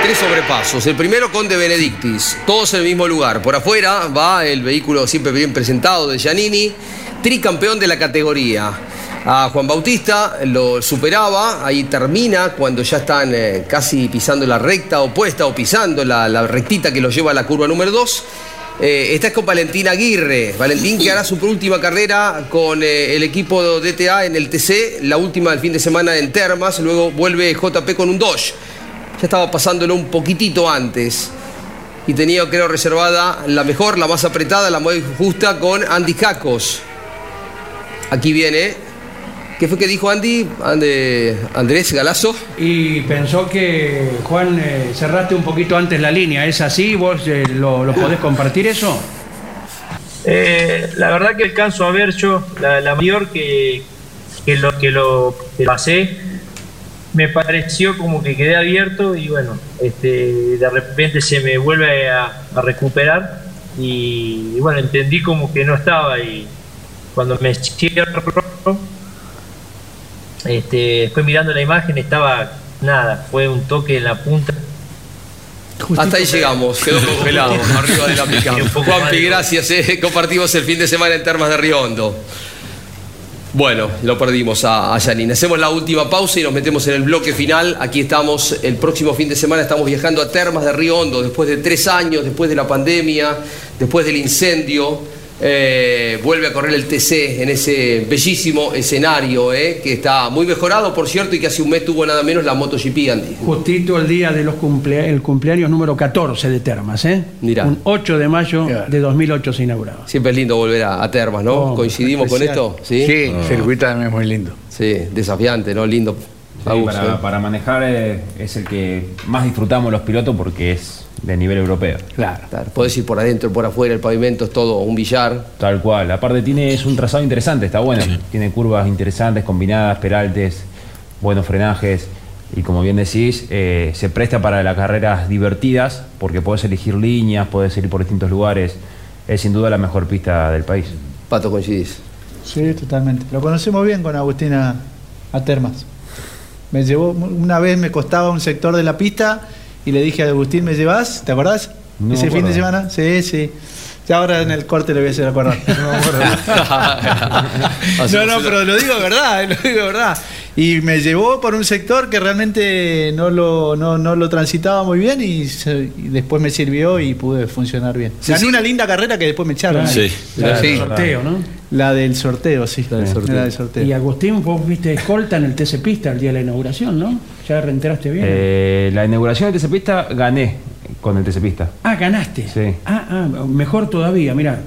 Tres sobrepasos. El primero con De Benedictis, todos en el mismo lugar. Por afuera va el vehículo siempre bien presentado de Giannini, tricampeón de la categoría. A Juan Bautista lo superaba, ahí termina cuando ya están eh, casi pisando la recta opuesta o pisando la, rectita que lo lleva a la curva número 2 eh, esta es con Valentín Aguirre. Valentín que hará su última carrera con eh, el equipo DTA en el TC, la última del fin de semana en Termas, luego vuelve JP con un Dodge. Ya estaba pasándolo un poquitito antes. Y tenía, creo, reservada la mejor, la más apretada, la más justa con Andy Jacos. Aquí viene ¿Qué fue que dijo Andy? Andrés Galazo. Y pensó que, Juan, eh, cerraste un poquito antes la línea. ¿Es así? ¿Vos eh, lo, podés compartir eso? Eh, la verdad que alcanzo a ver yo la, mayor que, lo que lo pasé me pareció como que quedé abierto y bueno este de repente se me vuelve a, recuperar y, y, bueno entendí como que no estaba y cuando me cierro este, después mirando la imagen estaba nada, fue un toque en la punta. Hasta ahí llegamos, quedó congelado arriba de la pica. Juanpi, gracias, eh. compartimos el fin de semana en Termas de Riondo. Bueno, lo perdimos a, a Janine. Hacemos la última pausa y nos metemos en el bloque final. Aquí estamos, el próximo fin de semana estamos viajando a Termas de Río Hondo, después de tres años, después de la pandemia, después del incendio. Eh, vuelve a correr el TC en ese bellísimo escenario, eh, que está muy mejorado, por cierto, y que hace un mes tuvo nada menos la MotoGP, Andy. Justito el día de los el cumpleaños número 14 de Termas, ¿eh? Mira. Un 8 de mayo de 2008 se inauguraba. Siempre es lindo volver a, Termas, ¿no? Oh, ¿Coincidimos con esto? Sí, sí ah. circuito también es muy lindo. Sí, desafiante, ¿no? Lindo. para, para, manejar eh, es el que más disfrutamos los pilotos porque es de nivel europeo. Claro. claro. Podés ir por adentro, por afuera, el pavimento es todo un billar. Tal cual. Aparte tiene, es un trazado interesante, está bueno. Tiene curvas interesantes, combinadas, peraltes, buenos frenajes. Y como bien decís, eh, se presta para las carreras divertidas porque podés elegir líneas, podés ir por distintos lugares. Es sin duda la mejor pista del país. Pato, coincidís. Sí, totalmente. Lo conocemos bien con Agustina Atermas. Me llevó, una vez me costaba un sector de la pista y le dije a Agustín, ¿me llevas? ¿Te acordás? No Ese fin de semana, sí, sí. Ya ahora en el corte le voy a hacer acordar. No, no, pero lo digo de verdad, lo digo verdad. Y me llevó por un sector que realmente no lo, no, no lo transitaba muy bien y, se- y después me sirvió y pude funcionar bien. Sí, Gané sí. una linda carrera que después me echaron. Sí. La del sorteo, ¿no? La del sorteo, sí. La del sorteo. Y Agustín, vos viste escolta en el TC Pista el día de la inauguración, ¿no? ¿Ya reenteraste bien? Eh, la inauguración del TC Pista gané con el TC Pista. ah, ganaste. Sí. Ah, ah, mejor todavía, mira.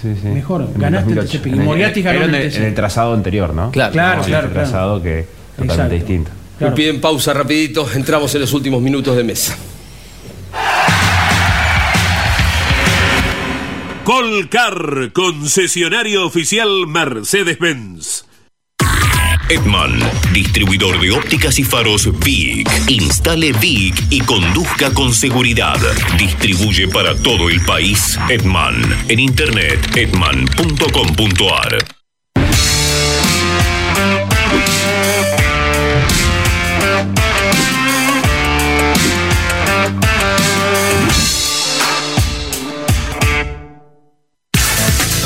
Sí, sí. Mejor, En ganaste el 2008. TC Pista. En Y el- Moriarty ganó pero en el el, TC. en el trazado anterior, ¿no? Claro. Claro, No, claro, El claro. trazado que totalmente Exacto. distinto. Me piden pausa rapidito, entramos en los últimos minutos de mesa. Colcar, concesionario oficial Mercedes-Benz. Edman, distribuidor de ópticas y faros VIC. Instale VIC y conduzca con seguridad. Distribuye para todo el país Edman. En internet, edman.com.ar.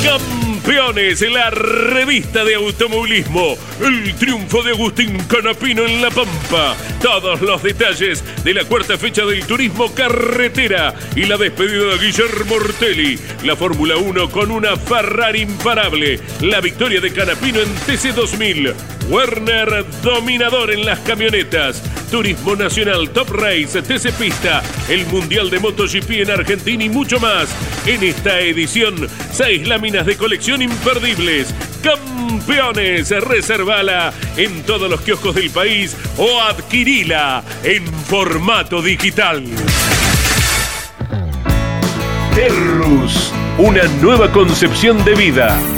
Campeones, la revista de automovilismo. El triunfo de Agustín Canapino en La Pampa. Todos los detalles de la cuarta fecha del turismo carretera y la despedida de Guillermo Ortelli. La Fórmula 1 con una Ferrari imparable. La victoria de Canapino en TC2000. Werner dominador en las camionetas. Turismo Nacional Top Race, TC Pista, el Mundial de MotoGP en Argentina y mucho más. En esta edición, seis láminas de colección imperdibles. Campeones, reservala en todos los kioscos del país o adquirila en formato digital. Terrus, una nueva concepción de vida.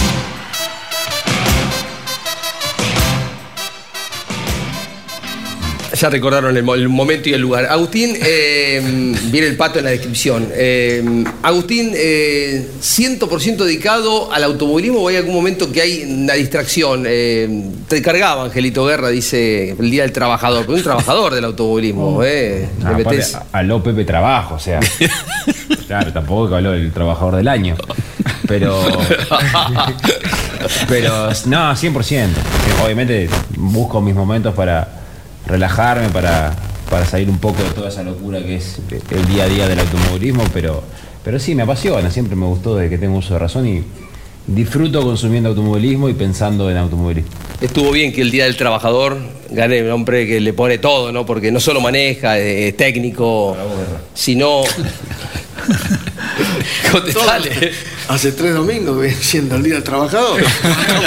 Ya recordaron el, mo- el momento y el lugar. Agustín, eh, viene el pato en la descripción. Eh, Agustín, eh, 100% dedicado al automovilismo o hay algún momento que hay una distracción? Eh, te cargaba Angelito Guerra, dice el Día del Trabajador, pero un trabajador del automovilismo. Eh, Ah, aparte, habló Pepe Trabajo, o sea. claro, tampoco que habló del trabajador del año. Pero. pero, no, 100%. Obviamente busco mis momentos para relajarme, para, para salir un poco de toda esa locura que es el día a día del automovilismo, pero, pero sí, me apasiona, siempre me gustó desde que tengo uso de razón y disfruto consumiendo automovilismo y pensando en automovilismo. Estuvo bien que el Día del Trabajador gane un hombre que le pone todo, ¿no? Porque no solo maneja, eh, es técnico, sino... Contestale. Hace tres domingos que viene siendo el día del trabajador.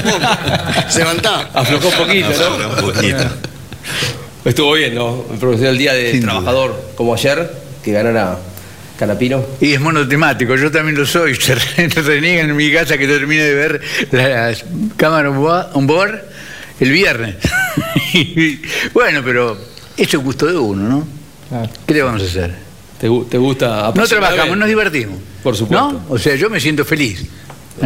Se levantá. Aflojó un poquito, ¿no? Estuvo bien, ¿no? El profesional Día del Trabajador, como ayer, que ganara Canapino. Y es monotemático, yo también lo soy. Se re- reniegan en mi casa que termine de ver las cámaras on board- el viernes. Bueno, pero eso es gusto de uno, ¿no? ¿Qué le vamos a hacer? ¿Te, te gusta No trabajamos, nos divertimos. Por supuesto. ¿No? O sea, yo me siento feliz.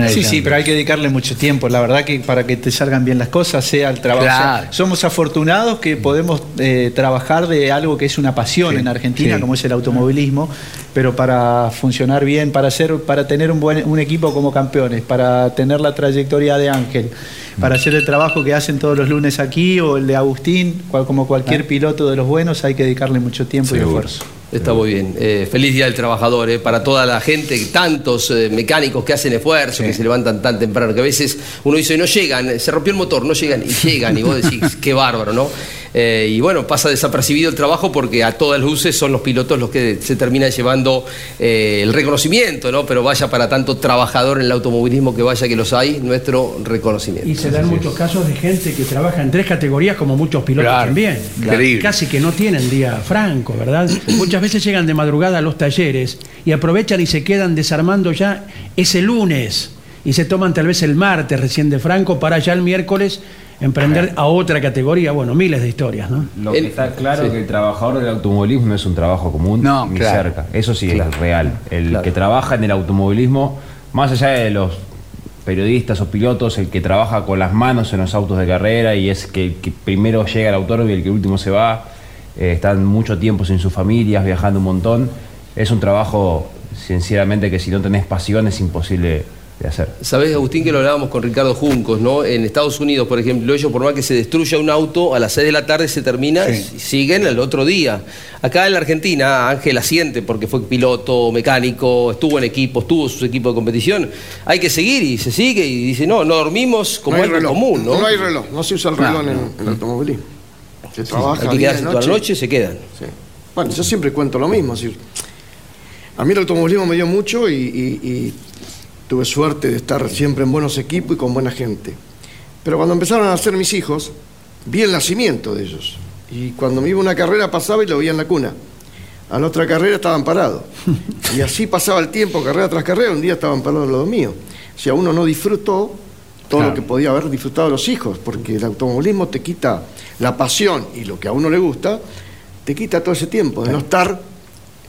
Sí, sí, pero hay que dedicarle mucho tiempo. La verdad que para que te salgan bien las cosas, sea el trabajo. Claro. O sea, somos afortunados que podemos eh, trabajar de algo que es una pasión Sí, en Argentina, sí. como es el automovilismo, pero para funcionar bien, para hacer, para tener un buen un equipo como campeones, para tener la trayectoria de Ángel, para hacer el trabajo que hacen todos los lunes aquí o el de Agustín, cual- como cualquier piloto de los buenos, hay que dedicarle mucho tiempo y esfuerzo. Está muy bien. Eh, feliz Día del Trabajador, eh, para toda la gente, tantos eh, mecánicos que hacen esfuerzo, que se levantan tan temprano, que a veces uno dice, no llegan, eh, se rompió el motor, no llegan, y llegan, y vos decís, qué bárbaro, ¿no? Eh, y bueno, pasa desapercibido el trabajo porque a todas luces son los pilotos los que se terminan llevando eh, el reconocimiento, ¿no? Pero vaya para tanto trabajador en el automovilismo que vaya que los hay, nuestro reconocimiento. Y se dan muchos casos de gente que trabaja en tres categorías, como muchos pilotos Claro, también. increíble. Casi que no tienen día franco, ¿verdad? Muchas veces llegan de madrugada a los talleres y aprovechan y se quedan desarmando ya ese lunes. Y se toman tal vez el martes recién de franco para ya el miércoles emprender a otra categoría. Bueno, miles de historias, ¿no? Lo que está claro es que el trabajador del automovilismo no es un trabajo común ni claro. cerca. Eso sí Claro. es real. El que trabaja en el automovilismo, más allá de los periodistas o pilotos, el que trabaja con las manos en los autos de carrera y es que el que primero llega al autódromo y el que último se va, eh, están mucho tiempo sin sus familias, viajando un montón. Es un trabajo, sinceramente, que si no tenés pasión es imposible de hacer. Sabés, Agustín, que lo hablábamos con Ricardo Juncos, ¿no? En Estados Unidos, por ejemplo, ellos por más que se destruya un auto, a las 6 de la tarde se termina y siguen al otro día. Acá en la Argentina, Ángel asiente porque fue piloto, mecánico, estuvo en equipos, tuvo sus equipos de competición. Hay que seguir y se sigue y dice, no, no dormimos como no hay algo reloj, común, ¿no? No hay reloj, no se usa el reloj en, en el automovilismo. Se trabaja hay que día y quedarse toda la noche, se quedan. Sí. Bueno, yo siempre cuento lo mismo. decir, a mí el automovilismo me dio mucho y, y- y tuve suerte de estar siempre en buenos equipos y con buena gente. Pero cuando empezaron a nacer mis hijos, vi el nacimiento de ellos. Y cuando me iba a una carrera pasaba y lo veía en la cuna. A la otra carrera estaban parados. Y así pasaba el tiempo, carrera tras carrera, un día estaban parados los míos. O sea, uno no disfrutó todo lo que podía haber disfrutado los hijos, porque el automovilismo te quita la pasión y lo que a uno le gusta, te quita todo ese tiempo de no estar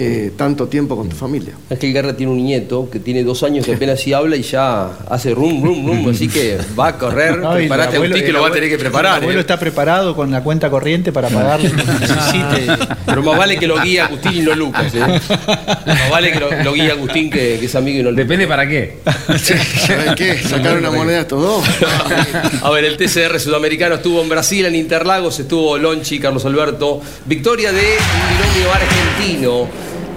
eh, tanto tiempo con tu familia. Ángel Guerra tiene un nieto que tiene dos años que apenas sí habla y ya hace rum, rum, rum, así que va a correr. No, el Preparate, abuelo- Agustín, que el lo va a abuelo- tener que preparar. El abuelo ¿eh? está preparado con la cuenta corriente para pagarle lo que necesite. Pero más vale que lo guíe Agustín y no Lucas. ¿eh? Más vale que lo, lo guíe Agustín que, que es amigo y no Lucas. Depende para qué. ¿Sabes qué? Sacar una moneda a estos dos. A ver, el TCR sudamericano estuvo en Brasil, en Interlagos, estuvo Lonchi, Carlos Alberto. Victoria de un binomio argentino.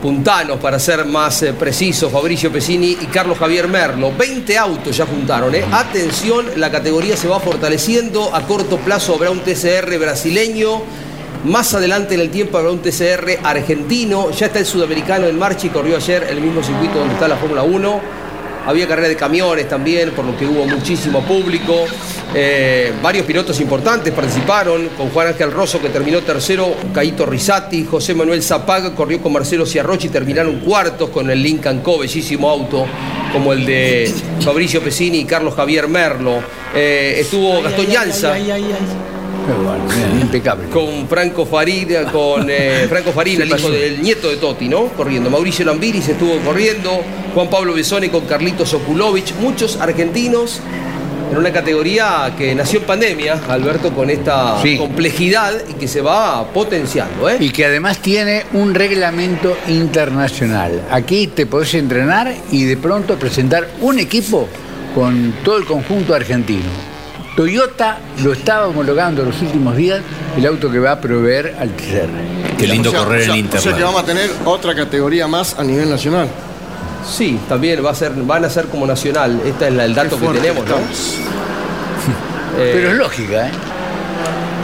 Puntanos, para ser más eh, precisos, Fabricio Pesini y Carlos Javier Merlo. 20 autos ya juntaron. ¿eh? Atención, la categoría se va fortaleciendo. A corto plazo habrá un TCR brasileño. Más adelante en el tiempo habrá un TCR argentino. Ya está el sudamericano en marcha y corrió ayer el mismo circuito donde está la Fórmula 1. Había carrera de camiones también, por lo que hubo muchísimo público. Eh, varios pilotos importantes participaron, con Juan Ángel Rosso que terminó tercero, Caito Risati, José Manuel Zapaga corrió con Marcelo Ciarrochi y terminaron cuartos con el Lincoln Co, bellísimo auto, como el de Fabricio Pesini y Carlos Javier Merlo. Eh, estuvo Gastón Llanza. Impecable. Con Franco Farina, con eh, Franco Farina, el hijo del nieto de Totti, ¿no? Corriendo. Mauricio Lambiris estuvo corriendo. Juan Pablo Besone con Carlitos Okulovich. Muchos argentinos en una categoría que nació en pandemia, Alberto, con esta Sí. complejidad y que se va potenciando, ¿eh? Y que además tiene un reglamento internacional. Aquí te podés entrenar y de pronto presentar un equipo con todo el conjunto argentino. Toyota lo estaba homologando los últimos días el auto que va a proveer al TCR. Qué lindo O sea, correr o sea, en O sea que vamos a tener otra categoría más a nivel nacional. Sí, también va a ser, van a ser como nacional. Este es la- el dato que tenemos, ¿no? Eh, Pero es lógica, ¿eh?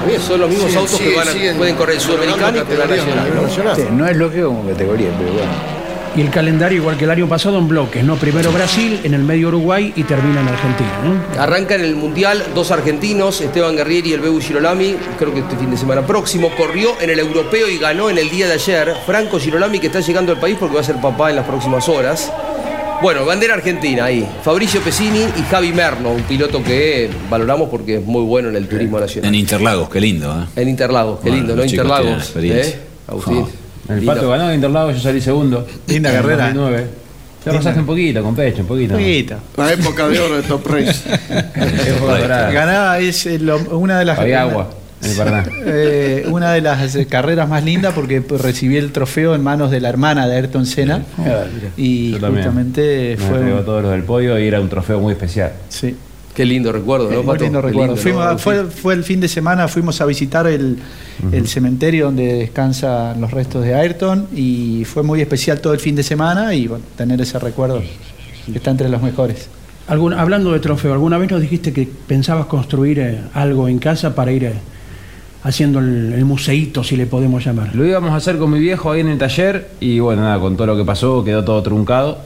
bien, son los mismos autos que van a- pueden correr el sudamericano y que la nacional, nacional. Sí, no es lógico como categoría, pero bueno. Y el calendario, igual que el año pasado, en bloques, ¿no? Primero Brasil, en el medio Uruguay y termina en Argentina, ¿no? Arranca en el Mundial dos argentinos, Esteban Guerrieri y el Bebu Girolami, creo que este fin de semana próximo, corrió en el europeo y ganó en el día de ayer. Franco Girolami que está llegando al país porque va a ser papá en las próximas horas. Bueno, bandera argentina ahí. Fabricio Pesini y Javi Merno, un piloto que valoramos porque es muy bueno en el turismo nacional. En Interlagos, qué lindo, ¿eh? En Interlagos, qué Bueno, lindo, ¿no? Interlagos. ¿eh? Agustín. El Lindo. Pato ganó en Interlagos, yo salí segundo. Linda En carrera. 2009. Te rozaste un poquito, con pecho, un poquito. Poquito. La época de oro de Top Race. Ganaba es eh, lo- una de las Había agua. Eh, una de las eh, carreras más lindas porque recibí el trofeo en manos de la hermana de Ayrton Senna y justamente Me fue todos los del podio y era un trofeo muy especial. Sí. Qué lindo recuerdo, ¿no, lindo Qué recuerdo. lindo, Fuimos ¿no? a- fue, fue el fin de semana, fuimos a visitar el, el cementerio donde descansan los restos de Ayrton y fue muy especial todo el fin de semana y bueno, tener ese recuerdo que está entre los mejores. Algún- hablando de trofeo, ¿alguna vez nos dijiste que pensabas construir eh, algo en casa para ir eh, haciendo el, el museíto, si le podemos llamar? Lo íbamos a hacer con mi viejo ahí en el taller y bueno, nada, con todo lo que pasó quedó todo truncado.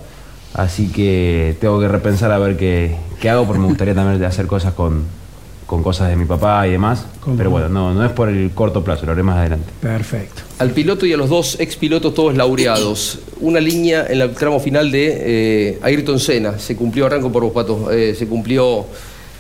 Así que tengo que repensar a ver qué, qué hago porque me gustaría también hacer cosas con, con cosas de mi papá y demás. ¿Cómo Pero no? bueno, no, no es por el corto plazo, lo haré más adelante. Perfecto. Al piloto y a los dos expilotos todos laureados. Una línea en el tramo final de eh, Ayrton Senna. Se cumplió, arranco por vos, Pato. eh, se cumplió,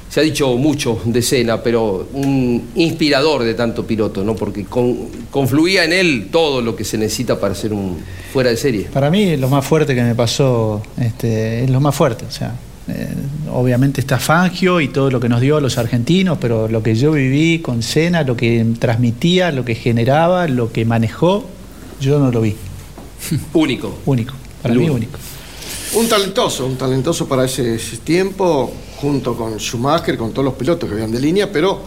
se ha dicho mucho de Senna, pero un inspirador de tanto piloto, ¿no? Porque con- confluía en él todo lo que se necesita para ser un fuera de serie. Para mí lo más fuerte que me pasó este, es lo más fuerte. O sea, eh, obviamente está Fangio y todo lo que nos dio a los argentinos, pero lo que yo viví con Cena, lo que transmitía, lo que generaba, lo que manejó, yo no lo vi. Único. Único. Para mí único. Un talentoso, un talentoso para ese, ese tiempo, junto con Schumacher, con todos los pilotos que habían de línea, pero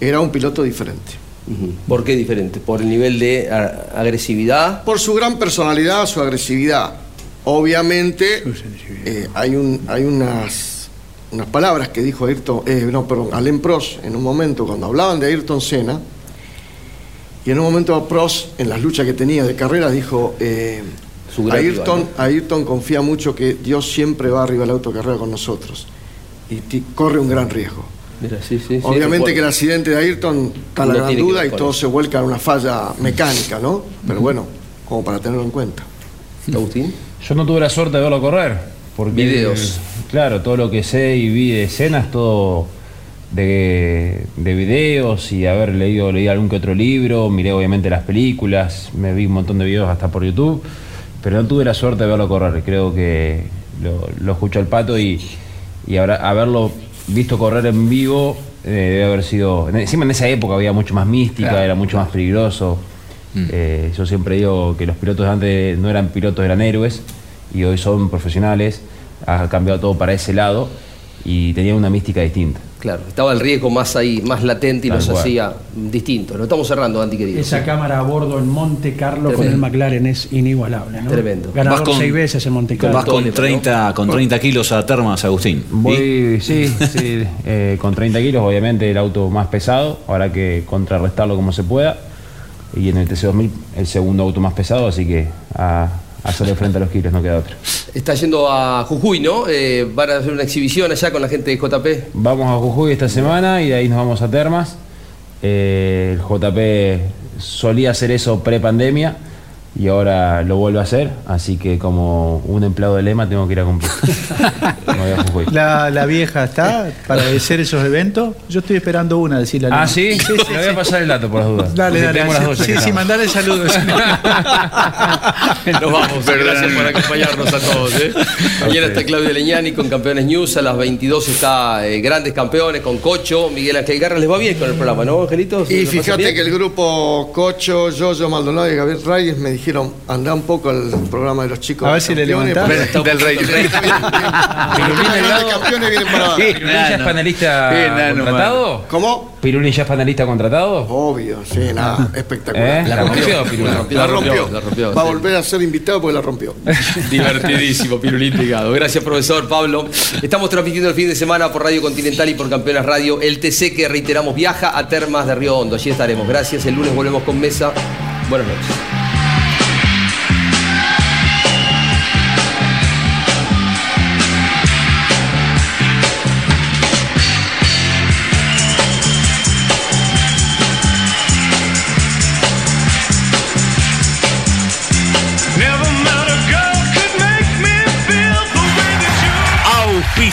era un piloto diferente. ¿Por qué diferente? ¿Por el nivel de agresividad? Por su gran personalidad, su agresividad. Obviamente, eh, hay, un, hay unas, unas palabras que dijo Ayrton, eh, no, perdón, Alain Prost en un momento, cuando hablaban de Ayrton Senna, y en un momento Prost, en las luchas que tenía de carrera, dijo, eh, Ayrton, Ayrton confía mucho que Dios siempre va arriba de la autocarrera con nosotros, y corre un gran riesgo. Mira, sí, sí, sí, Obviamente que el accidente de Ayrton está la No gran duda y todo se vuelca en una falla mecánica, ¿no? Pero bueno, como para tenerlo en cuenta. Agustín. Yo no tuve la suerte de verlo correr. Porque Videos. claro, todo lo que sé y vi de escenas, todo de, de videos y haber leído, leí algún que otro libro, miré obviamente las películas, me vi un montón de videos hasta por YouTube, pero no tuve la suerte de verlo correr. Creo que lo, lo escucho al pato y, y habrá- haberlo visto correr en vivo eh, debe haber sido. Encima en esa época había mucho más mística, Claro, era mucho más peligroso. Eh, yo siempre digo que los pilotos de antes no eran pilotos, eran héroes y hoy son profesionales. Ha cambiado todo para ese lado y tenía una mística distinta. Claro, estaba el riesgo más ahí, más latente y Tal nos cual. hacía distintos. Nos estamos cerrando, Anti querido. Esa cámara a bordo en Monte Carlo con el McLaren es inigualable. ¿no? Tremendo. Ganador Vas con- seis veces en Monte Carlo. Vas con 30, con 30 kilos a termas, Agustín. Voy, sí, sí, eh, con 30 kilos, obviamente el auto más pesado, habrá que contrarrestarlo como se pueda. Y en el TC2000 el segundo auto más pesado, así que a, a hacerle frente a los kilos, no queda otra. Está yendo a Jujuy, ¿no? Eh, van a hacer una exhibición allá con la gente de JP. Vamos a Jujuy esta semana y de ahí nos vamos a Termas. Eh, el JP solía hacer eso pre-pandemia y ahora lo vuelve a hacer, así que como un empleado de Lema tengo que ir a cumplir. Me voy a Jujuy. La, la vieja está para hacer esos eventos. Yo estoy esperando una, decirle Ah, ¿sí? Le voy a pasar el dato por las dudas. Dale, porque dale. las sí, sí, que mandale saludos. Nos vamos, gracias por acompañarnos a todos. ¿eh? Mañana está Claudio Leñani con Campeones News, a las 22 está eh, Grandes Campeones con Cocho, Miguel Ángel Garra. Les va bien con el programa, ¿no, Angelitos? Y ¿Lo pasan fíjate que el grupo Cocho, Yoyo Maldonado y Gabriel Reyes me dijeron, anda un poco al programa de los chicos. A ver si le levantás. Del Rey. Pirulín Los Delgado. campeones vienen para abajo. ¿Pirulín ya es panelista contratado? ¿Cómo? ¿Pirulín ya es panelista contratado? Obvio, sí, nada, espectacular. ¿Eh? La rompió, Pirulín. La rompió. La rompió, la rompió, Va a volver a ser invitado porque la rompió. Divertidísimo, Pirulín Pegado. Gracias, profesor Pablo. Estamos transmitiendo el fin de semana por Radio Continental y por Campeones Radio. El TC que reiteramos viaja a Termas de Río Hondo. Allí estaremos. Gracias. El lunes volvemos con mesa. Buenas noches.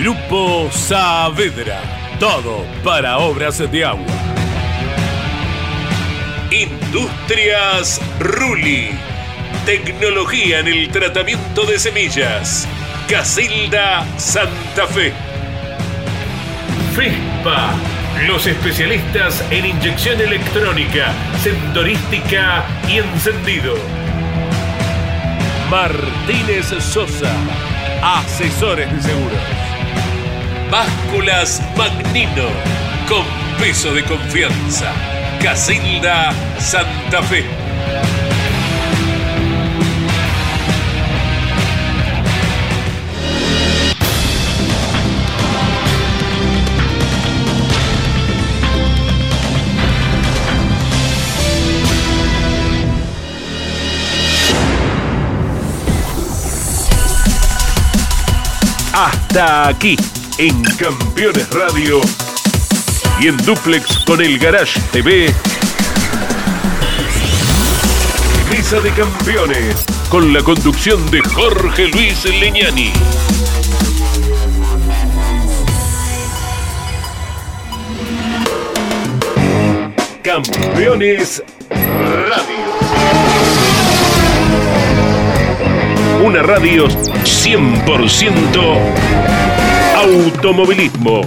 Grupo Saavedra. Todo para obras de agua. Industrias Ruli. Tecnología en el tratamiento de semillas. Casilda Santa Fe. FESPA, los especialistas en inyección electrónica, sensorística y encendido. Martínez Sosa, asesores de seguros. Básculas Magnino, con peso de confianza. Casilda Santa Fe. Hasta aquí, en Campeones Radio y en Duplex con el Garage TV. Mesa de Campeones, con la conducción de Jorge Luis Leñani. Campeones Radio. Una radio 100% automovilismo.